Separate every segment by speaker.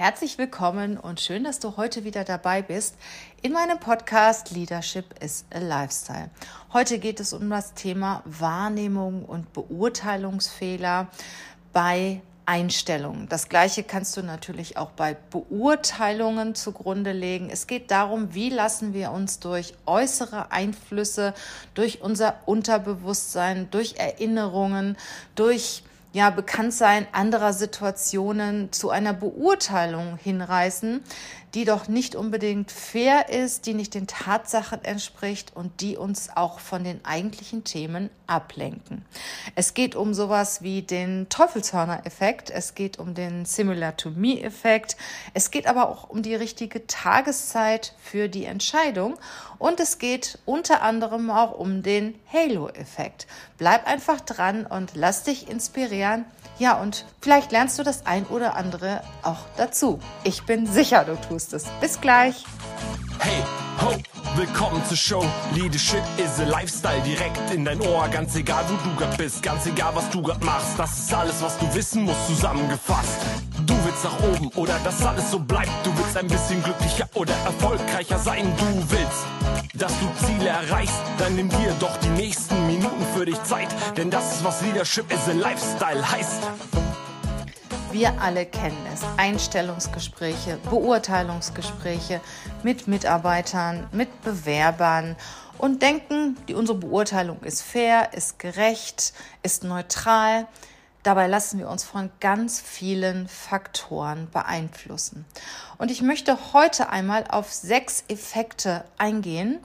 Speaker 1: Herzlich willkommen und schön, dass du heute wieder dabei bist in meinem Podcast Leadership is a Lifestyle. Heute geht es um das Thema Wahrnehmung und Beurteilungsfehler bei Einstellungen. Das gleiche kannst du natürlich auch bei Beurteilungen zugrunde legen. Es geht darum, wie lassen wir uns durch äußere Einflüsse, durch unser Unterbewusstsein, durch Erinnerungen, durch ja, Bekanntsein anderer Situationen zu einer Beurteilung hinreißen, die doch nicht unbedingt fair ist, die nicht den Tatsachen entspricht und die uns auch von den eigentlichen Themen ablenken. Es geht um sowas wie den Teufelshörner-Effekt, es geht um den Similar-to-Me-Effekt, es geht aber auch um die richtige Tageszeit für die Entscheidung und es geht unter anderem auch um den Halo-Effekt. Bleib einfach dran und lass dich inspirieren ja, und vielleicht lernst du das ein oder andere auch dazu. Ich bin sicher, du tust es. Bis gleich.
Speaker 2: Hey, ho, willkommen zur Show. Leadership is a Lifestyle direkt in dein Ohr. Ganz egal, wo du grad bist, ganz egal, was du grad machst. Das ist alles, was du wissen musst, zusammengefasst. Willst nach oben oder dass alles so bleibt. Du willst ein bisschen glücklicher oder erfolgreicher sein. Du willst dass du Ziele erreichst, dann nimm dir doch die nächsten Minuten für dich Zeit, denn das ist was Leadership is a Lifestyle heißt.
Speaker 1: Wir alle kennen es. Einstellungsgespräche, Beurteilungsgespräche mit Mitarbeitern, mit Bewerbern und denken, die, unsere Beurteilung ist fair, ist gerecht, ist neutral. Dabei lassen wir uns von ganz vielen Faktoren beeinflussen. Und ich möchte heute einmal auf sechs Effekte eingehen,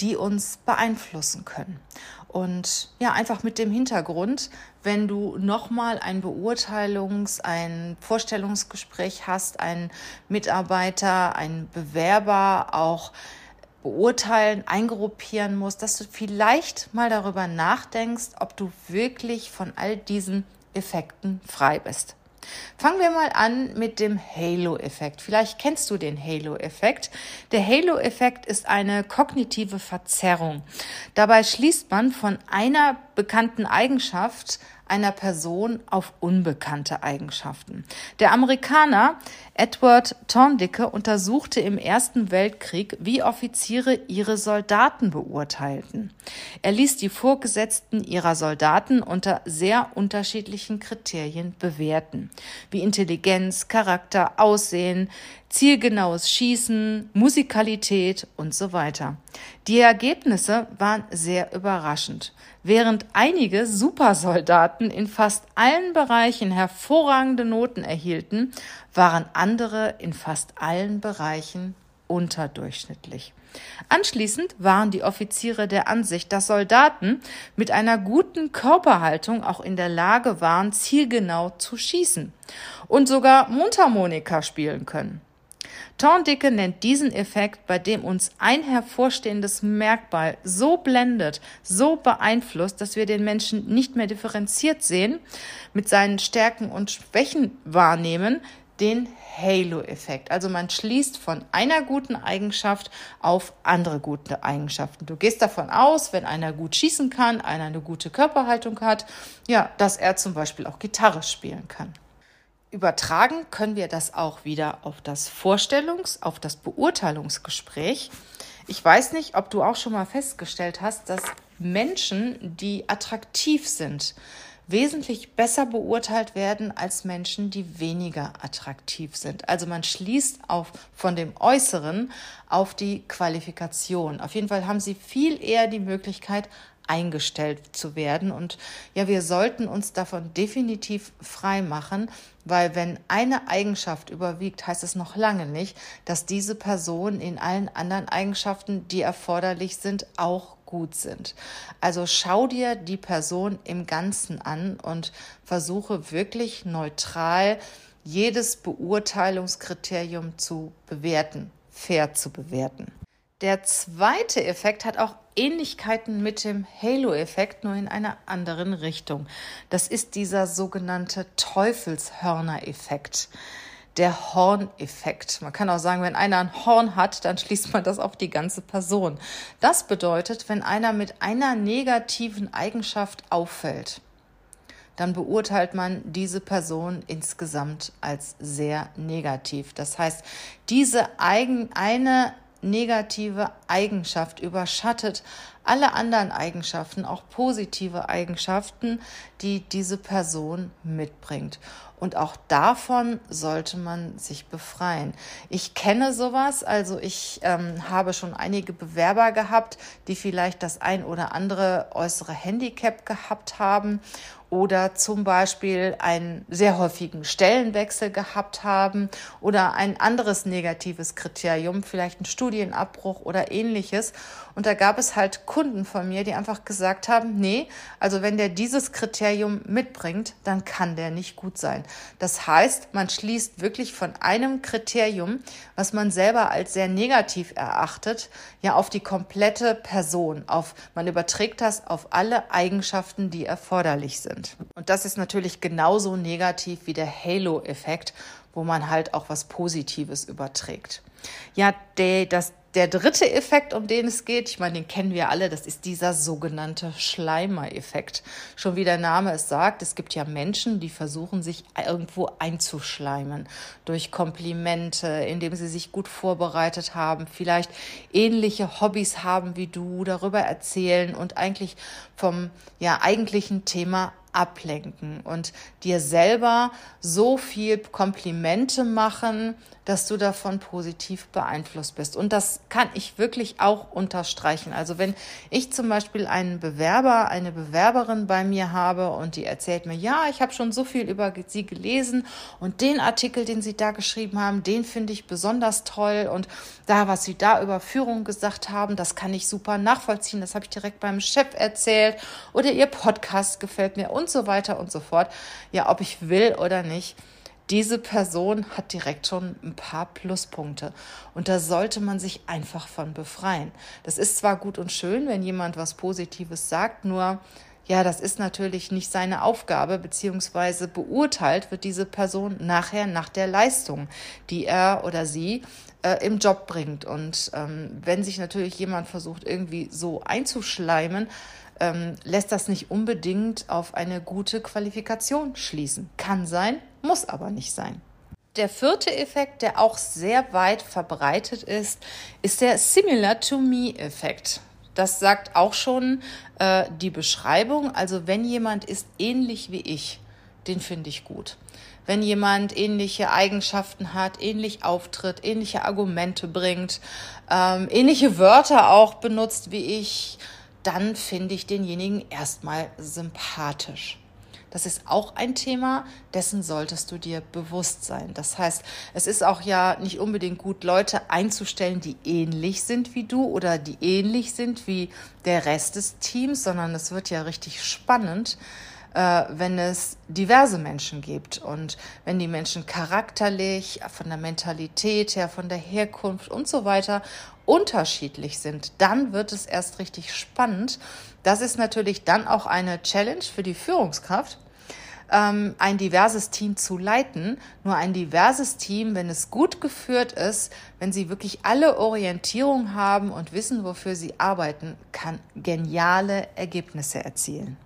Speaker 1: die uns beeinflussen können. Und ja, einfach mit dem Hintergrund, wenn du nochmal ein Beurteilungs-, ein Vorstellungsgespräch hast, einen Mitarbeiter, einen Bewerber auch beurteilen, eingruppieren musst, dass du vielleicht mal darüber nachdenkst, ob du wirklich von all diesen Effekten frei bist. Fangen wir mal an mit dem Halo-Effekt. Vielleicht kennst du den Halo-Effekt. Der Halo-Effekt ist eine kognitive Verzerrung. Dabei schließt man von einer bekannten Eigenschaft einer Person auf unbekannte Eigenschaften. Der Amerikaner Edward Thorndicke untersuchte im Ersten Weltkrieg, wie Offiziere ihre Soldaten beurteilten. Er ließ die Vorgesetzten ihrer Soldaten unter sehr unterschiedlichen Kriterien bewerten, wie Intelligenz, Charakter, Aussehen, zielgenaues Schießen, Musikalität und so weiter. Die Ergebnisse waren sehr überraschend. Während einige Supersoldaten in fast allen Bereichen hervorragende Noten erhielten, waren andere in fast allen Bereichen unterdurchschnittlich. Anschließend waren die Offiziere der Ansicht, dass Soldaten mit einer guten Körperhaltung auch in der Lage waren, zielgenau zu schießen und sogar Mundharmonika spielen können. Thorndicke nennt diesen Effekt, bei dem uns ein hervorstehendes Merkmal so blendet, so beeinflusst, dass wir den Menschen nicht mehr differenziert sehen, mit seinen Stärken und Schwächen wahrnehmen, den Halo-Effekt. Also man schließt von einer guten Eigenschaft auf andere gute Eigenschaften. Du gehst davon aus, wenn einer gut schießen kann, einer eine gute Körperhaltung hat, ja, dass er zum Beispiel auch Gitarre spielen kann. Übertragen können wir das auch wieder auf das Vorstellungs-, auf das Beurteilungsgespräch. Ich weiß nicht, ob du auch schon mal festgestellt hast, dass Menschen, die attraktiv sind, wesentlich besser beurteilt werden als Menschen, die weniger attraktiv sind. Also man schließt auf von dem Äußeren auf die Qualifikation. Auf jeden Fall haben sie viel eher die Möglichkeit, eingestellt zu werden. Und ja, wir sollten uns davon definitiv frei machen, weil wenn eine Eigenschaft überwiegt, heißt es noch lange nicht, dass diese Person in allen anderen Eigenschaften, die erforderlich sind, auch gut sind. Also schau dir die Person im Ganzen an und versuche wirklich neutral jedes Beurteilungskriterium zu bewerten, fair zu bewerten. Der zweite Effekt hat auch Ähnlichkeiten mit dem Halo-Effekt, nur in einer anderen Richtung. Das ist dieser sogenannte Teufelshörner-Effekt. Der Horn-Effekt. Man kann auch sagen, wenn einer ein Horn hat, dann schließt man das auf die ganze Person. Das bedeutet, wenn einer mit einer negativen Eigenschaft auffällt, dann beurteilt man diese Person insgesamt als sehr negativ. Das heißt, diese eigen, eine negative Eigenschaft überschattet alle anderen Eigenschaften, auch positive Eigenschaften, die diese Person mitbringt. Und auch davon sollte man sich befreien. Ich kenne sowas, also ich ähm, habe schon einige Bewerber gehabt, die vielleicht das ein oder andere äußere Handicap gehabt haben oder zum Beispiel einen sehr häufigen Stellenwechsel gehabt haben oder ein anderes negatives Kriterium, vielleicht ein Studienabbruch oder ähnliches. Und da gab es halt Kunden von mir, die einfach gesagt haben, nee, also wenn der dieses Kriterium mitbringt, dann kann der nicht gut sein. Das heißt, man schließt wirklich von einem Kriterium, was man selber als sehr negativ erachtet, ja auf die komplette Person, auf, man überträgt das auf alle Eigenschaften, die erforderlich sind. Und das ist natürlich genauso negativ wie der Halo-Effekt, wo man halt auch was Positives überträgt. Ja, der, das, der dritte Effekt, um den es geht, ich meine, den kennen wir alle, das ist dieser sogenannte Schleimer-Effekt. Schon wie der Name es sagt, es gibt ja Menschen, die versuchen, sich irgendwo einzuschleimen durch Komplimente, indem sie sich gut vorbereitet haben, vielleicht ähnliche Hobbys haben wie du, darüber erzählen und eigentlich vom ja eigentlichen Thema ablenken und dir selber so viel Komplimente machen, dass du davon positiv beeinflusst bist. Und das kann ich wirklich auch unterstreichen. Also wenn ich zum Beispiel einen Bewerber, eine Bewerberin bei mir habe und die erzählt mir, ja, ich habe schon so viel über sie gelesen und den Artikel, den sie da geschrieben haben, den finde ich besonders toll und da, was sie da über Führung gesagt haben, das kann ich super nachvollziehen. Das habe ich direkt beim Chef erzählt oder ihr Podcast gefällt mir und so weiter und so fort. Ja, ob ich will oder nicht diese Person hat direkt schon ein paar Pluspunkte. Und da sollte man sich einfach von befreien. Das ist zwar gut und schön, wenn jemand was Positives sagt, nur ja, das ist natürlich nicht seine Aufgabe, beziehungsweise beurteilt wird diese Person nachher nach der Leistung, die er oder sie äh, im Job bringt. Und ähm, wenn sich natürlich jemand versucht, irgendwie so einzuschleimen, ähm, lässt das nicht unbedingt auf eine gute Qualifikation schließen. Kann sein, muss aber nicht sein. Der vierte Effekt, der auch sehr weit verbreitet ist, ist der Similar to Me-Effekt. Das sagt auch schon äh, die Beschreibung. Also wenn jemand ist ähnlich wie ich, den finde ich gut. Wenn jemand ähnliche Eigenschaften hat, ähnlich auftritt, ähnliche Argumente bringt, ähm, ähnliche Wörter auch benutzt wie ich, dann finde ich denjenigen erstmal sympathisch. Das ist auch ein Thema, dessen solltest du dir bewusst sein. Das heißt, es ist auch ja nicht unbedingt gut, Leute einzustellen, die ähnlich sind wie du oder die ähnlich sind wie der Rest des Teams, sondern es wird ja richtig spannend, äh, wenn es diverse Menschen gibt und wenn die Menschen charakterlich, von der Mentalität her, von der Herkunft und so weiter unterschiedlich sind, dann wird es erst richtig spannend. Das ist natürlich dann auch eine Challenge für die Führungskraft, ähm, ein diverses Team zu leiten. Nur ein diverses Team, wenn es gut geführt ist, wenn sie wirklich alle Orientierung haben und wissen, wofür sie arbeiten, kann geniale Ergebnisse erzielen.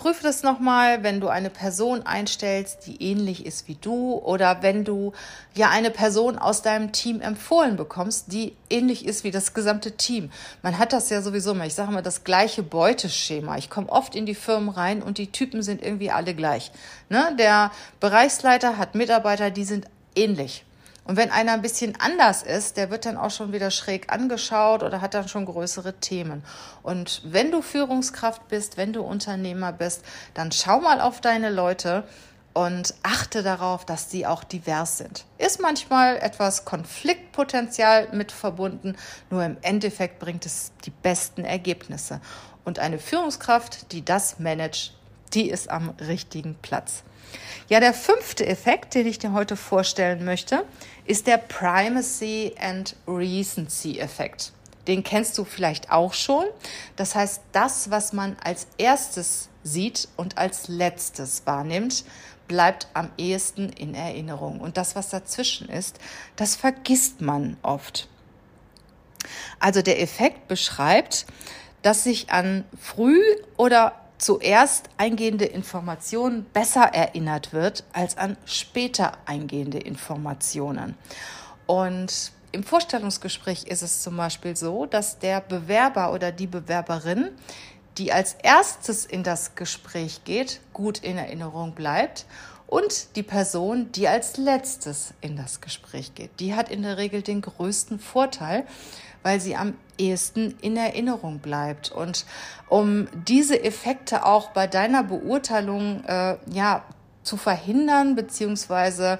Speaker 1: Prüfe das nochmal, wenn du eine Person einstellst, die ähnlich ist wie du oder wenn du ja eine Person aus deinem Team empfohlen bekommst, die ähnlich ist wie das gesamte Team. Man hat das ja sowieso immer, ich sage mal, das gleiche Beuteschema. Ich komme oft in die Firmen rein und die Typen sind irgendwie alle gleich. Ne? Der Bereichsleiter hat Mitarbeiter, die sind ähnlich. Und wenn einer ein bisschen anders ist, der wird dann auch schon wieder schräg angeschaut oder hat dann schon größere Themen. Und wenn du Führungskraft bist, wenn du Unternehmer bist, dann schau mal auf deine Leute und achte darauf, dass sie auch divers sind. Ist manchmal etwas Konfliktpotenzial mit verbunden, nur im Endeffekt bringt es die besten Ergebnisse. Und eine Führungskraft, die das managt, die ist am richtigen Platz. Ja, der fünfte Effekt, den ich dir heute vorstellen möchte, ist der Primacy and Recency Effekt. Den kennst du vielleicht auch schon. Das heißt, das, was man als erstes sieht und als letztes wahrnimmt, bleibt am ehesten in Erinnerung. Und das, was dazwischen ist, das vergisst man oft. Also der Effekt beschreibt, dass sich an früh oder zuerst eingehende Informationen besser erinnert wird als an später eingehende Informationen. Und im Vorstellungsgespräch ist es zum Beispiel so, dass der Bewerber oder die Bewerberin, die als erstes in das Gespräch geht, gut in Erinnerung bleibt und die Person, die als letztes in das Gespräch geht. Die hat in der Regel den größten Vorteil, weil sie am ehesten in Erinnerung bleibt. Und um diese Effekte auch bei deiner Beurteilung äh, ja, zu verhindern bzw.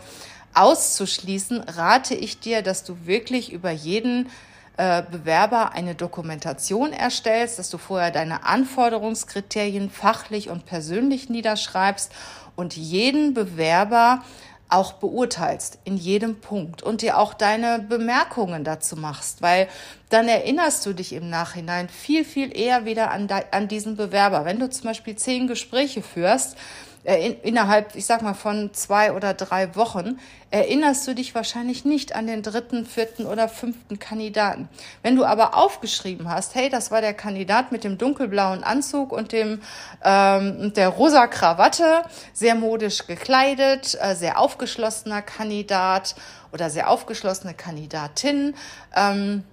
Speaker 1: auszuschließen, rate ich dir, dass du wirklich über jeden äh, Bewerber eine Dokumentation erstellst, dass du vorher deine Anforderungskriterien fachlich und persönlich niederschreibst und jeden Bewerber auch beurteilst in jedem Punkt und dir auch deine Bemerkungen dazu machst, weil dann erinnerst du dich im Nachhinein viel, viel eher wieder an, an diesen Bewerber. Wenn du zum Beispiel zehn Gespräche führst, innerhalb, ich sag mal, von zwei oder drei Wochen erinnerst du dich wahrscheinlich nicht an den dritten, vierten oder fünften Kandidaten. Wenn du aber aufgeschrieben hast, hey, das war der Kandidat mit dem dunkelblauen Anzug und dem ähm, der rosa Krawatte, sehr modisch gekleidet, äh, sehr aufgeschlossener Kandidat oder sehr aufgeschlossene Kandidatin. Ähm,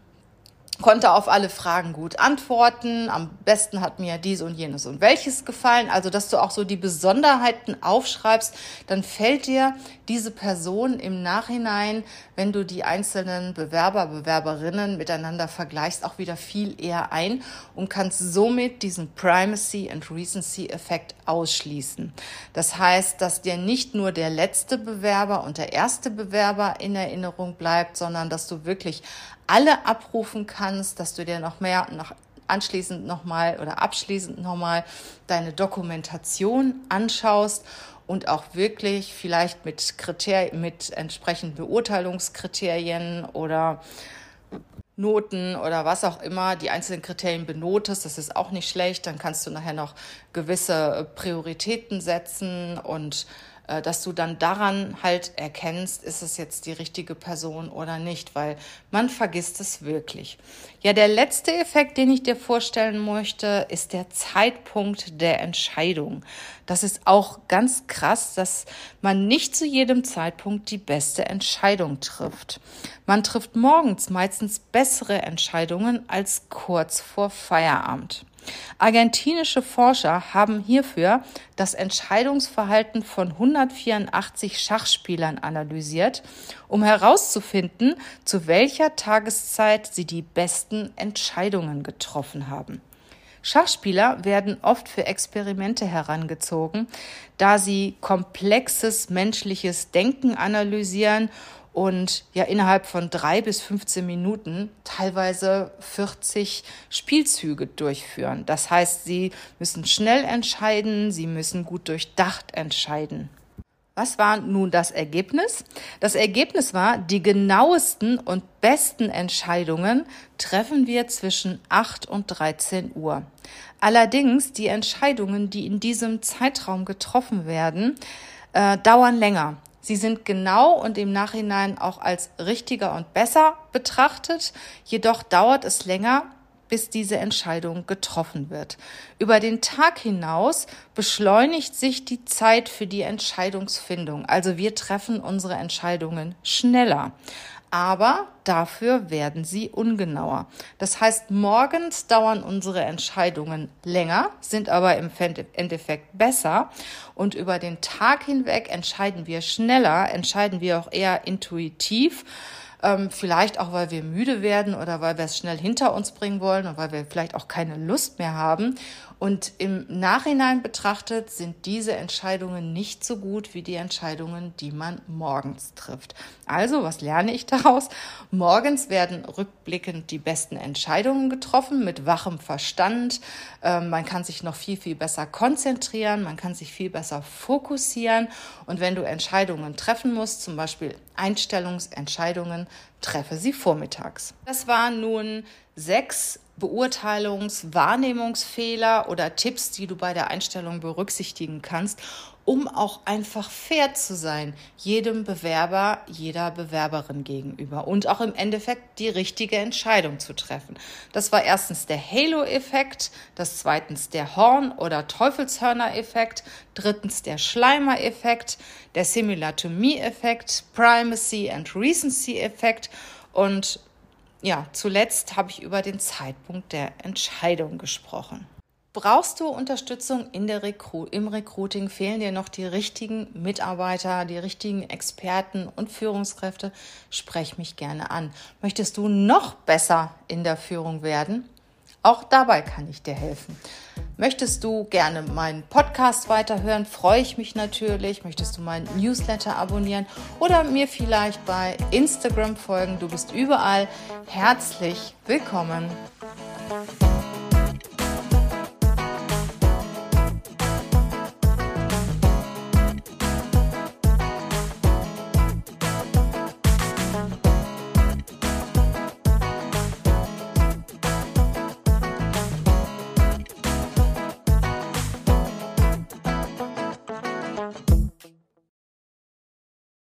Speaker 1: konnte auf alle Fragen gut antworten. Am besten hat mir dies und jenes und welches gefallen. Also, dass du auch so die Besonderheiten aufschreibst, dann fällt dir diese Person im Nachhinein, wenn du die einzelnen Bewerber, Bewerberinnen miteinander vergleichst, auch wieder viel eher ein und kannst somit diesen Primacy and Recency Effekt ausschließen. Das heißt, dass dir nicht nur der letzte Bewerber und der erste Bewerber in Erinnerung bleibt, sondern dass du wirklich alle abrufen kannst, dass du dir noch mehr noch anschließend nochmal oder abschließend nochmal deine Dokumentation anschaust und auch wirklich vielleicht mit Kriterien, mit entsprechenden Beurteilungskriterien oder Noten oder was auch immer die einzelnen Kriterien benotest, das ist auch nicht schlecht. Dann kannst du nachher noch gewisse Prioritäten setzen und dass du dann daran halt erkennst, ist es jetzt die richtige Person oder nicht, weil man vergisst es wirklich. Ja, der letzte Effekt, den ich dir vorstellen möchte, ist der Zeitpunkt der Entscheidung. Das ist auch ganz krass, dass man nicht zu jedem Zeitpunkt die beste Entscheidung trifft. Man trifft morgens meistens bessere Entscheidungen als kurz vor Feierabend. Argentinische Forscher haben hierfür das Entscheidungsverhalten von 184 Schachspielern analysiert, um herauszufinden, zu welcher Tageszeit sie die besten Entscheidungen getroffen haben. Schachspieler werden oft für Experimente herangezogen, da sie komplexes menschliches Denken analysieren und ja innerhalb von drei bis 15 Minuten teilweise 40 Spielzüge durchführen. Das heißt, sie müssen schnell entscheiden, sie müssen gut durchdacht entscheiden. Was war nun das Ergebnis? Das Ergebnis war, die genauesten und besten Entscheidungen treffen wir zwischen 8 und 13 Uhr. Allerdings die Entscheidungen, die in diesem Zeitraum getroffen werden, äh, dauern länger. Sie sind genau und im Nachhinein auch als richtiger und besser betrachtet, jedoch dauert es länger, bis diese Entscheidung getroffen wird. Über den Tag hinaus beschleunigt sich die Zeit für die Entscheidungsfindung. Also wir treffen unsere Entscheidungen schneller aber dafür werden sie ungenauer. Das heißt, morgens dauern unsere Entscheidungen länger, sind aber im Endeffekt besser und über den Tag hinweg entscheiden wir schneller, entscheiden wir auch eher intuitiv. Ähm, vielleicht auch, weil wir müde werden oder weil wir es schnell hinter uns bringen wollen und weil wir vielleicht auch keine Lust mehr haben. Und im Nachhinein betrachtet sind diese Entscheidungen nicht so gut wie die Entscheidungen, die man morgens trifft. Also, was lerne ich daraus? Morgens werden rückblickend die besten Entscheidungen getroffen mit wachem Verstand. Ähm, man kann sich noch viel, viel besser konzentrieren, man kann sich viel besser fokussieren. Und wenn du Entscheidungen treffen musst, zum Beispiel Einstellungsentscheidungen, treffe sie vormittags. Das waren nun sechs Beurteilungs-, Wahrnehmungsfehler oder Tipps, die du bei der Einstellung berücksichtigen kannst, um auch einfach fair zu sein, jedem Bewerber, jeder Bewerberin gegenüber und auch im Endeffekt die richtige Entscheidung zu treffen. Das war erstens der Halo-Effekt, das zweitens der Horn- oder Teufelshörner-Effekt, drittens der Schleimer-Effekt, der Simulatomie-Effekt, Primacy and Recency-Effekt und ja, zuletzt habe ich über den Zeitpunkt der Entscheidung gesprochen. Brauchst du Unterstützung in der Recru im Recruiting? Fehlen dir noch die richtigen Mitarbeiter, die richtigen Experten und Führungskräfte? Sprech mich gerne an. Möchtest du noch besser in der Führung werden? Auch dabei kann ich dir helfen. Möchtest du gerne meinen Podcast weiterhören, freue ich mich natürlich. Möchtest du meinen Newsletter abonnieren oder mir vielleicht bei Instagram folgen? Du bist überall herzlich willkommen.